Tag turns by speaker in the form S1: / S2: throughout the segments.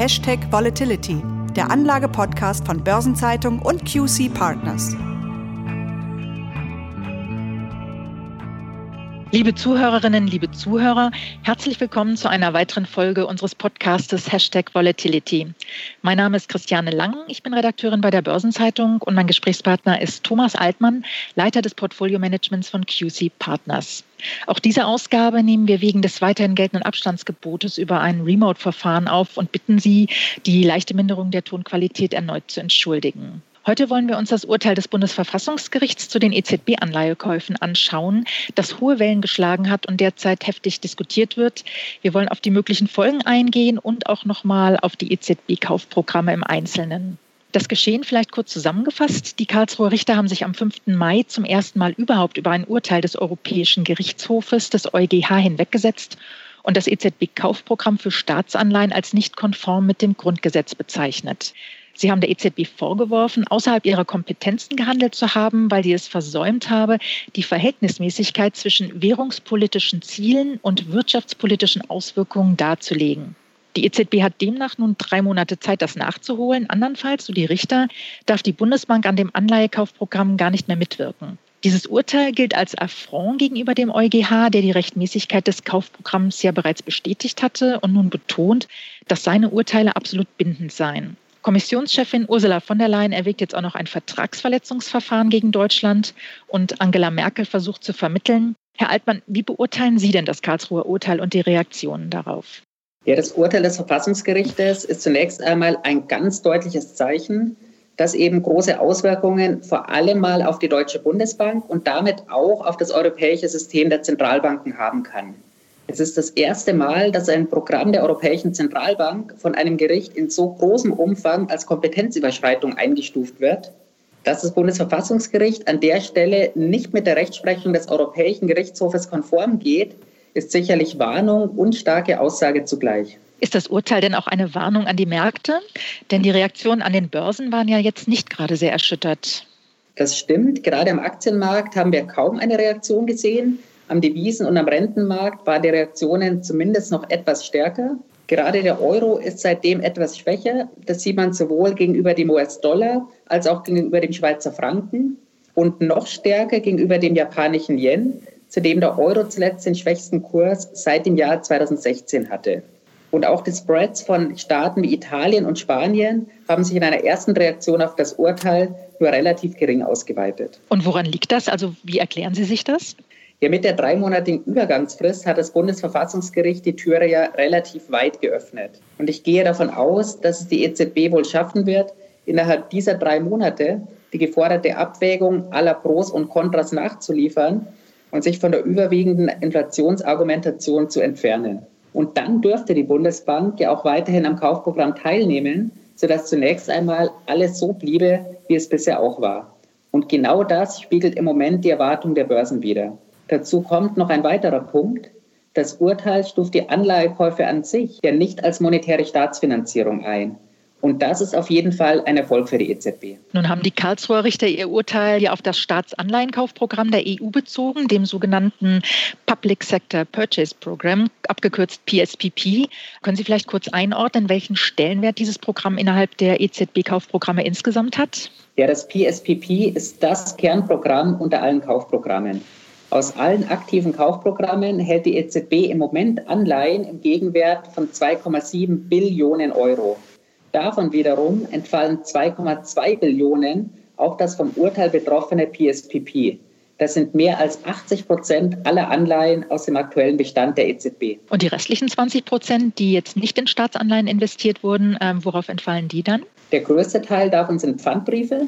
S1: Hashtag Volatility, der Anlage-Podcast von Börsenzeitung und QC Partners.
S2: Liebe Zuhörerinnen, liebe Zuhörer, herzlich willkommen zu einer weiteren Folge unseres Podcastes Hashtag Volatility. Mein Name ist Christiane Lang, ich bin Redakteurin bei der Börsenzeitung und mein Gesprächspartner ist Thomas Altmann, Leiter des Portfolio-Managements von QC Partners. Auch diese Ausgabe nehmen wir wegen des weiterhin geltenden Abstandsgebotes über ein Remote-Verfahren auf und bitten Sie, die leichte Minderung der Tonqualität erneut zu entschuldigen. Heute wollen wir uns das Urteil des Bundesverfassungsgerichts zu den EZB-Anleihekäufen anschauen, das hohe Wellen geschlagen hat und derzeit heftig diskutiert wird. Wir wollen auf die möglichen Folgen eingehen und auch nochmal auf die EZB-Kaufprogramme im Einzelnen. Das Geschehen vielleicht kurz zusammengefasst. Die Karlsruher Richter haben sich am 5. Mai zum ersten Mal überhaupt über ein Urteil des Europäischen Gerichtshofes, des EuGH, hinweggesetzt und das EZB-Kaufprogramm für Staatsanleihen als nicht konform mit dem Grundgesetz bezeichnet. Sie haben der EZB vorgeworfen, außerhalb ihrer Kompetenzen gehandelt zu haben, weil sie es versäumt habe, die Verhältnismäßigkeit zwischen währungspolitischen Zielen und wirtschaftspolitischen Auswirkungen darzulegen. Die EZB hat demnach nun drei Monate Zeit, das nachzuholen. Andernfalls, so die Richter, darf die Bundesbank an dem Anleihekaufprogramm gar nicht mehr mitwirken. Dieses Urteil gilt als Affront gegenüber dem EuGH, der die Rechtmäßigkeit des Kaufprogramms ja bereits bestätigt hatte und nun betont, dass seine Urteile absolut bindend seien. Kommissionschefin Ursula von der Leyen erwägt jetzt auch noch ein Vertragsverletzungsverfahren gegen Deutschland und Angela Merkel versucht zu vermitteln. Herr Altmann, wie beurteilen Sie denn das Karlsruher Urteil und die Reaktionen darauf?
S3: Ja, das Urteil des Verfassungsgerichtes ist zunächst einmal ein ganz deutliches Zeichen, das eben große Auswirkungen vor allem mal auf die Deutsche Bundesbank und damit auch auf das europäische System der Zentralbanken haben kann. Es ist das erste Mal, dass ein Programm der Europäischen Zentralbank von einem Gericht in so großem Umfang als Kompetenzüberschreitung eingestuft wird. Dass das Bundesverfassungsgericht an der Stelle nicht mit der Rechtsprechung des Europäischen Gerichtshofes konform geht, ist sicherlich Warnung und starke Aussage zugleich.
S2: Ist das Urteil denn auch eine Warnung an die Märkte? Denn die Reaktionen an den Börsen waren ja jetzt nicht gerade sehr erschüttert.
S3: Das stimmt. Gerade am Aktienmarkt haben wir kaum eine Reaktion gesehen. Am Devisen- und am Rentenmarkt waren die Reaktionen zumindest noch etwas stärker. Gerade der Euro ist seitdem etwas schwächer. Das sieht man sowohl gegenüber dem US-Dollar als auch gegenüber dem Schweizer Franken und noch stärker gegenüber dem japanischen Yen, zu dem der Euro zuletzt den schwächsten Kurs seit dem Jahr 2016 hatte. Und auch die Spreads von Staaten wie Italien und Spanien haben sich in einer ersten Reaktion auf das Urteil nur relativ gering ausgeweitet.
S2: Und woran liegt das? Also wie erklären Sie sich das?
S3: Ja, mit der dreimonatigen Übergangsfrist hat das Bundesverfassungsgericht die Türe ja relativ weit geöffnet. Und ich gehe davon aus, dass es die EZB wohl schaffen wird, innerhalb dieser drei Monate die geforderte Abwägung aller Pros und Kontras nachzuliefern und sich von der überwiegenden Inflationsargumentation zu entfernen. Und dann dürfte die Bundesbank ja auch weiterhin am Kaufprogramm teilnehmen, sodass zunächst einmal alles so bliebe, wie es bisher auch war. Und genau das spiegelt im Moment die Erwartung der Börsen wider. Dazu kommt noch ein weiterer Punkt. Das Urteil stuft die Anleihekäufe an sich ja nicht als monetäre Staatsfinanzierung ein. Und das ist auf jeden Fall ein Erfolg für die EZB.
S2: Nun haben die Karlsruher Richter ihr Urteil ja auf das Staatsanleihenkaufprogramm der EU bezogen, dem sogenannten Public Sector Purchase Program, abgekürzt PSPP. Können Sie vielleicht kurz einordnen, welchen Stellenwert dieses Programm innerhalb der EZB-Kaufprogramme insgesamt hat?
S3: Ja, das PSPP ist das Kernprogramm unter allen Kaufprogrammen. Aus allen aktiven Kaufprogrammen hält die EZB im Moment Anleihen im Gegenwert von 2,7 Billionen Euro. Davon wiederum entfallen 2,2 Billionen auf das vom Urteil betroffene PSPP. Das sind mehr als 80 Prozent aller Anleihen aus dem aktuellen Bestand der EZB.
S2: Und die restlichen 20 Prozent, die jetzt nicht in Staatsanleihen investiert wurden, äh, worauf entfallen die dann?
S3: Der größte Teil davon sind Pfandbriefe,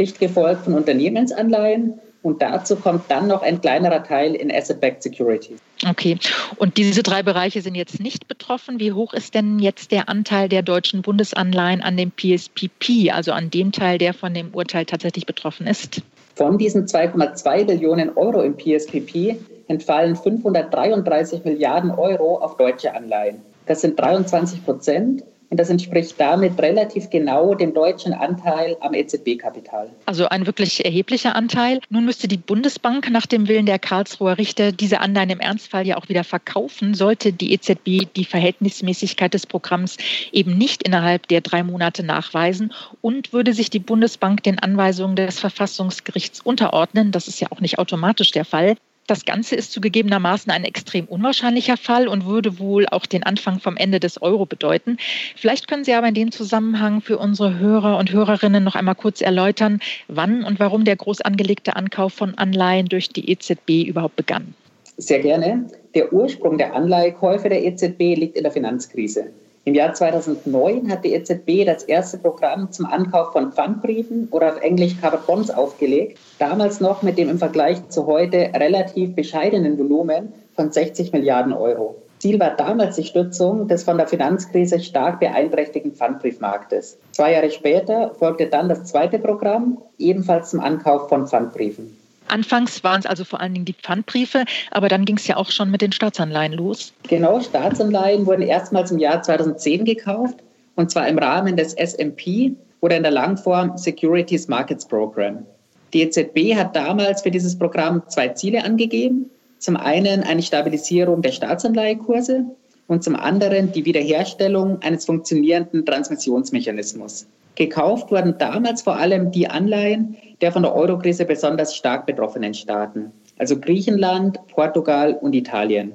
S3: dicht gefolgt von Unternehmensanleihen und dazu kommt dann noch ein kleinerer Teil in Asset-Backed Securities.
S2: Okay. Und diese drei Bereiche sind jetzt nicht betroffen. Wie hoch ist denn jetzt der Anteil der deutschen Bundesanleihen an dem PSPP, also an dem Teil, der von dem Urteil tatsächlich betroffen ist?
S3: Von diesen 2,2 Billionen Euro im PSPP entfallen 533 Milliarden Euro auf deutsche Anleihen. Das sind 23 Prozent und das entspricht damit relativ genau dem deutschen Anteil am EZB-Kapital.
S2: Also ein wirklich erheblicher Anteil. Nun müsste die Bundesbank nach dem Willen der Karlsruher Richter diese Anleihen im Ernstfall ja auch wieder verkaufen, sollte die EZB die Verhältnismäßigkeit des Programms eben nicht innerhalb der drei Monate nachweisen und würde sich die Bundesbank den Anweisungen des Verfassungsgerichts unterordnen. Das ist ja auch nicht automatisch der Fall. Das Ganze ist zugegebenermaßen ein extrem unwahrscheinlicher Fall und würde wohl auch den Anfang vom Ende des Euro bedeuten. Vielleicht können Sie aber in dem Zusammenhang für unsere Hörer und Hörerinnen noch einmal kurz erläutern, wann und warum der groß angelegte Ankauf von Anleihen durch die EZB überhaupt begann.
S3: Sehr gerne. Der Ursprung der Anleihekäufe der EZB liegt in der Finanzkrise. Im Jahr 2009 hat die EZB das erste Programm zum Ankauf von Pfandbriefen oder auf Englisch Covered Bonds aufgelegt, damals noch mit dem im Vergleich zu heute relativ bescheidenen Volumen von 60 Milliarden Euro. Ziel war damals die Stützung des von der Finanzkrise stark beeinträchtigten Pfandbriefmarktes. Zwei Jahre später folgte dann das zweite Programm, ebenfalls zum Ankauf von Pfandbriefen.
S2: Anfangs waren es also vor allen Dingen die Pfandbriefe, aber dann ging es ja auch schon mit den Staatsanleihen los.
S3: Genau, Staatsanleihen wurden erstmals im Jahr 2010 gekauft und zwar im Rahmen des SMP oder in der Langform Securities Markets Program. Die EZB hat damals für dieses Programm zwei Ziele angegeben. Zum einen eine Stabilisierung der Staatsanleihekurse und zum anderen die Wiederherstellung eines funktionierenden Transmissionsmechanismus. Gekauft wurden damals vor allem die Anleihen der von der Eurokrise besonders stark betroffenen Staaten, also Griechenland, Portugal und Italien.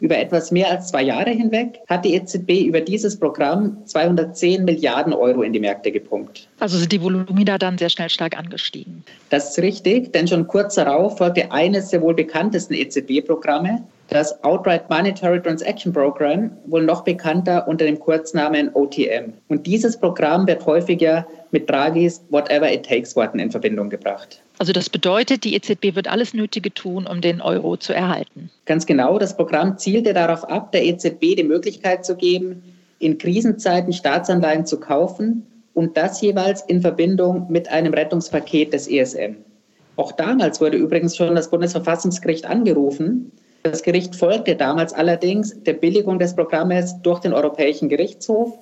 S3: Über etwas mehr als zwei Jahre hinweg hat die EZB über dieses Programm 210 Milliarden Euro in die Märkte gepumpt.
S2: Also sind die Volumina dann sehr schnell stark angestiegen.
S3: Das ist richtig, denn schon kurz darauf folgte eines der wohl bekanntesten EZB-Programme, das Outright Monetary Transaction Program, wohl noch bekannter unter dem Kurznamen OTM. Und dieses Programm wird häufiger mit Draghis Whatever It Takes Worten in Verbindung gebracht.
S2: Also das bedeutet, die EZB wird alles Nötige tun, um den Euro zu erhalten.
S3: Ganz genau, das Programm zielte darauf ab, der EZB die Möglichkeit zu geben, in Krisenzeiten Staatsanleihen zu kaufen und das jeweils in Verbindung mit einem Rettungspaket des ESM. Auch damals wurde übrigens schon das Bundesverfassungsgericht angerufen, das Gericht folgte damals allerdings der Billigung des Programmes durch den Europäischen Gerichtshof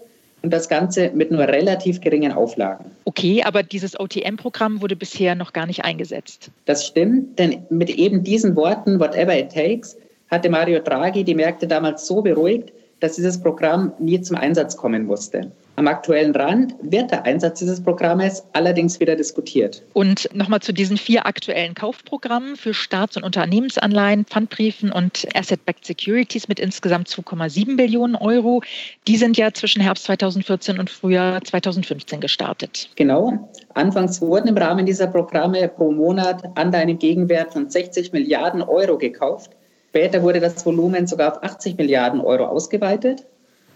S3: und das Ganze mit nur relativ geringen Auflagen.
S2: Okay, aber dieses OTM-Programm wurde bisher noch gar nicht eingesetzt.
S3: Das stimmt, denn mit eben diesen Worten, whatever it takes, hatte Mario Draghi die Märkte damals so beruhigt, dass dieses Programm nie zum Einsatz kommen musste. Am aktuellen Rand wird der Einsatz dieses Programmes allerdings wieder diskutiert.
S2: Und nochmal zu diesen vier aktuellen Kaufprogrammen für Staats- und Unternehmensanleihen, Pfandbriefen und Asset-Backed Securities mit insgesamt 2,7 Billionen Euro. Die sind ja zwischen Herbst 2014 und Frühjahr 2015 gestartet.
S3: Genau. Anfangs wurden im Rahmen dieser Programme pro Monat Anleihen im Gegenwert von 60 Milliarden Euro gekauft. Später wurde das Volumen sogar auf 80 Milliarden Euro ausgeweitet.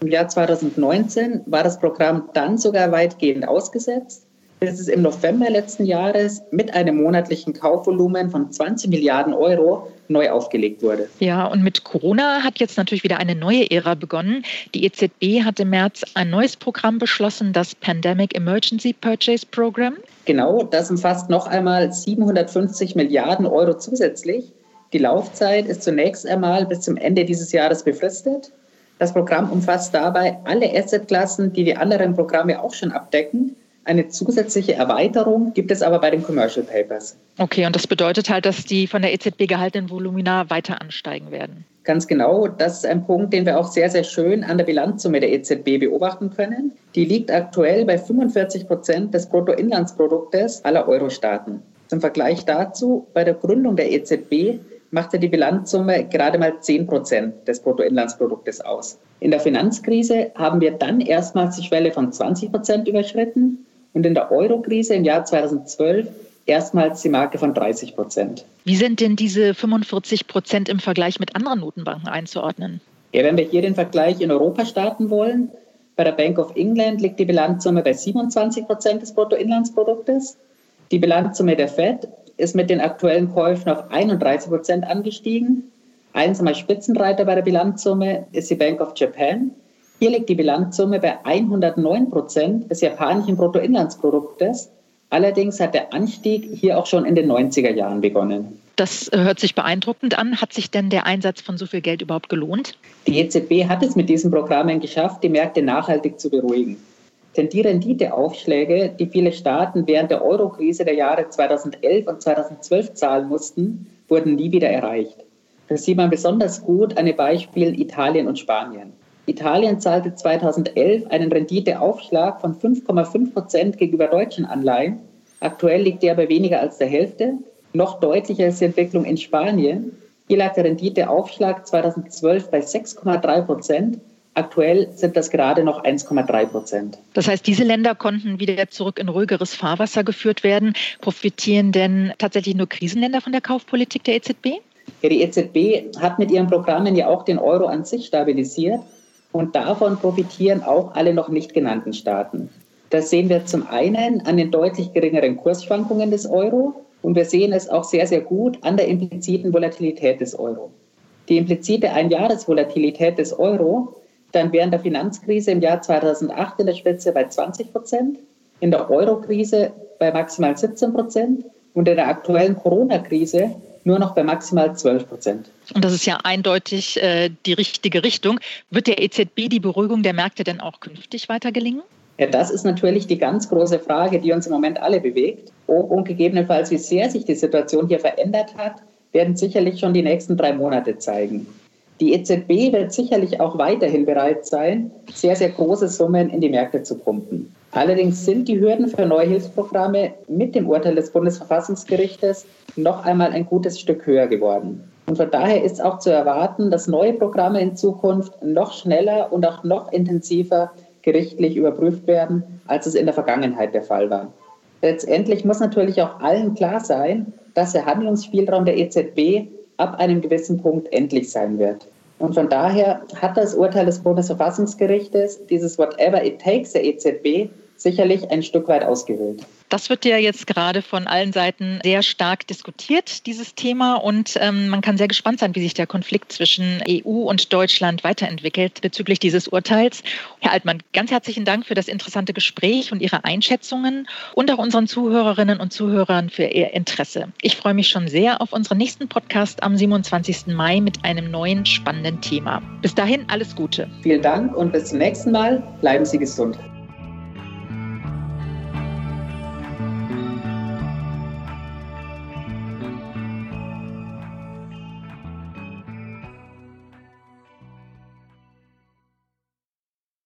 S3: Im Jahr 2019 war das Programm dann sogar weitgehend ausgesetzt, bis es im November letzten Jahres mit einem monatlichen Kaufvolumen von 20 Milliarden Euro neu aufgelegt wurde.
S2: Ja, und mit Corona hat jetzt natürlich wieder eine neue Ära begonnen. Die EZB hat im März ein neues Programm beschlossen, das Pandemic Emergency Purchase Program.
S3: Genau, das umfasst noch einmal 750 Milliarden Euro zusätzlich. Die Laufzeit ist zunächst einmal bis zum Ende dieses Jahres befristet. Das Programm umfasst dabei alle Assetklassen, die die anderen Programme auch schon abdecken. Eine zusätzliche Erweiterung gibt es aber bei den Commercial Papers.
S2: Okay, und das bedeutet halt, dass die von der EZB gehaltenen Volumina weiter ansteigen werden.
S3: Ganz genau, das ist ein Punkt, den wir auch sehr, sehr schön an der Bilanzsumme der EZB beobachten können. Die liegt aktuell bei 45 Prozent des Bruttoinlandsproduktes aller Euro-Staaten. Zum Vergleich dazu, bei der Gründung der EZB machte die Bilanzsumme gerade mal 10 Prozent des Bruttoinlandsproduktes aus. In der Finanzkrise haben wir dann erstmals die Schwelle von 20 Prozent überschritten und in der Eurokrise im Jahr 2012 erstmals die Marke von 30 Prozent.
S2: Wie sind denn diese 45 Prozent im Vergleich mit anderen Notenbanken einzuordnen?
S3: Ja, wenn wir hier den Vergleich in Europa starten wollen, bei der Bank of England liegt die Bilanzsumme bei 27 Prozent des Bruttoinlandsproduktes. Die Bilanzsumme der Fed ist mit den aktuellen Käufen auf 31 Prozent angestiegen. Einsamer Spitzenreiter bei der Bilanzsumme ist die Bank of Japan. Hier liegt die Bilanzsumme bei 109 Prozent des japanischen Bruttoinlandsproduktes. Allerdings hat der Anstieg hier auch schon in den 90er Jahren begonnen.
S2: Das äh, hört sich beeindruckend an. Hat sich denn der Einsatz von so viel Geld überhaupt gelohnt?
S3: Die EZB hat es mit diesen Programmen geschafft, die Märkte nachhaltig zu beruhigen. Denn die Renditeaufschläge, die viele Staaten während der Eurokrise der Jahre 2011 und 2012 zahlen mussten, wurden nie wieder erreicht. Das sieht man besonders gut an den Beispielen Italien und Spanien. Italien zahlte 2011 einen Renditeaufschlag von 5,5 Prozent gegenüber deutschen Anleihen. Aktuell liegt der bei weniger als der Hälfte. Noch deutlicher ist die Entwicklung in Spanien. Hier lag der Renditeaufschlag 2012 bei 6,3 Prozent. Aktuell sind das gerade noch 1,3 Prozent.
S2: Das heißt, diese Länder konnten wieder zurück in ruhigeres Fahrwasser geführt werden. Profitieren denn tatsächlich nur Krisenländer von der Kaufpolitik der EZB?
S3: Ja, die EZB hat mit ihren Programmen ja auch den Euro an sich stabilisiert. Und davon profitieren auch alle noch nicht genannten Staaten. Das sehen wir zum einen an den deutlich geringeren Kursschwankungen des Euro und wir sehen es auch sehr, sehr gut an der impliziten Volatilität des Euro. Die implizite Einjahresvolatilität des Euro dann während der Finanzkrise im Jahr 2008 in der Spitze bei 20 Prozent, in der Eurokrise bei maximal 17 Prozent und in der aktuellen Corona-Krise nur noch bei maximal 12 Prozent.
S2: Und das ist ja eindeutig äh, die richtige Richtung. Wird der EZB die Beruhigung der Märkte denn auch künftig weiter gelingen?
S3: Ja, das ist natürlich die ganz große Frage, die uns im Moment alle bewegt. Ob und gegebenenfalls, wie sehr sich die Situation hier verändert hat, werden sicherlich schon die nächsten drei Monate zeigen. Die EZB wird sicherlich auch weiterhin bereit sein, sehr, sehr große Summen in die Märkte zu pumpen. Allerdings sind die Hürden für neue Hilfsprogramme mit dem Urteil des Bundesverfassungsgerichtes noch einmal ein gutes Stück höher geworden. Und von daher ist auch zu erwarten, dass neue Programme in Zukunft noch schneller und auch noch intensiver gerichtlich überprüft werden, als es in der Vergangenheit der Fall war. Letztendlich muss natürlich auch allen klar sein, dass der Handlungsspielraum der EZB ab einem gewissen Punkt endlich sein wird. Und von daher hat das Urteil des Bundesverfassungsgerichtes dieses Whatever it takes der EZB sicherlich ein Stück weit ausgehöhlt.
S2: Das wird ja jetzt gerade von allen Seiten sehr stark diskutiert, dieses Thema. Und ähm, man kann sehr gespannt sein, wie sich der Konflikt zwischen EU und Deutschland weiterentwickelt bezüglich dieses Urteils. Herr Altmann, ganz herzlichen Dank für das interessante Gespräch und Ihre Einschätzungen und auch unseren Zuhörerinnen und Zuhörern für Ihr Interesse. Ich freue mich schon sehr auf unseren nächsten Podcast am 27. Mai mit einem neuen spannenden Thema. Bis dahin alles Gute.
S3: Vielen Dank und bis zum nächsten Mal. Bleiben Sie gesund.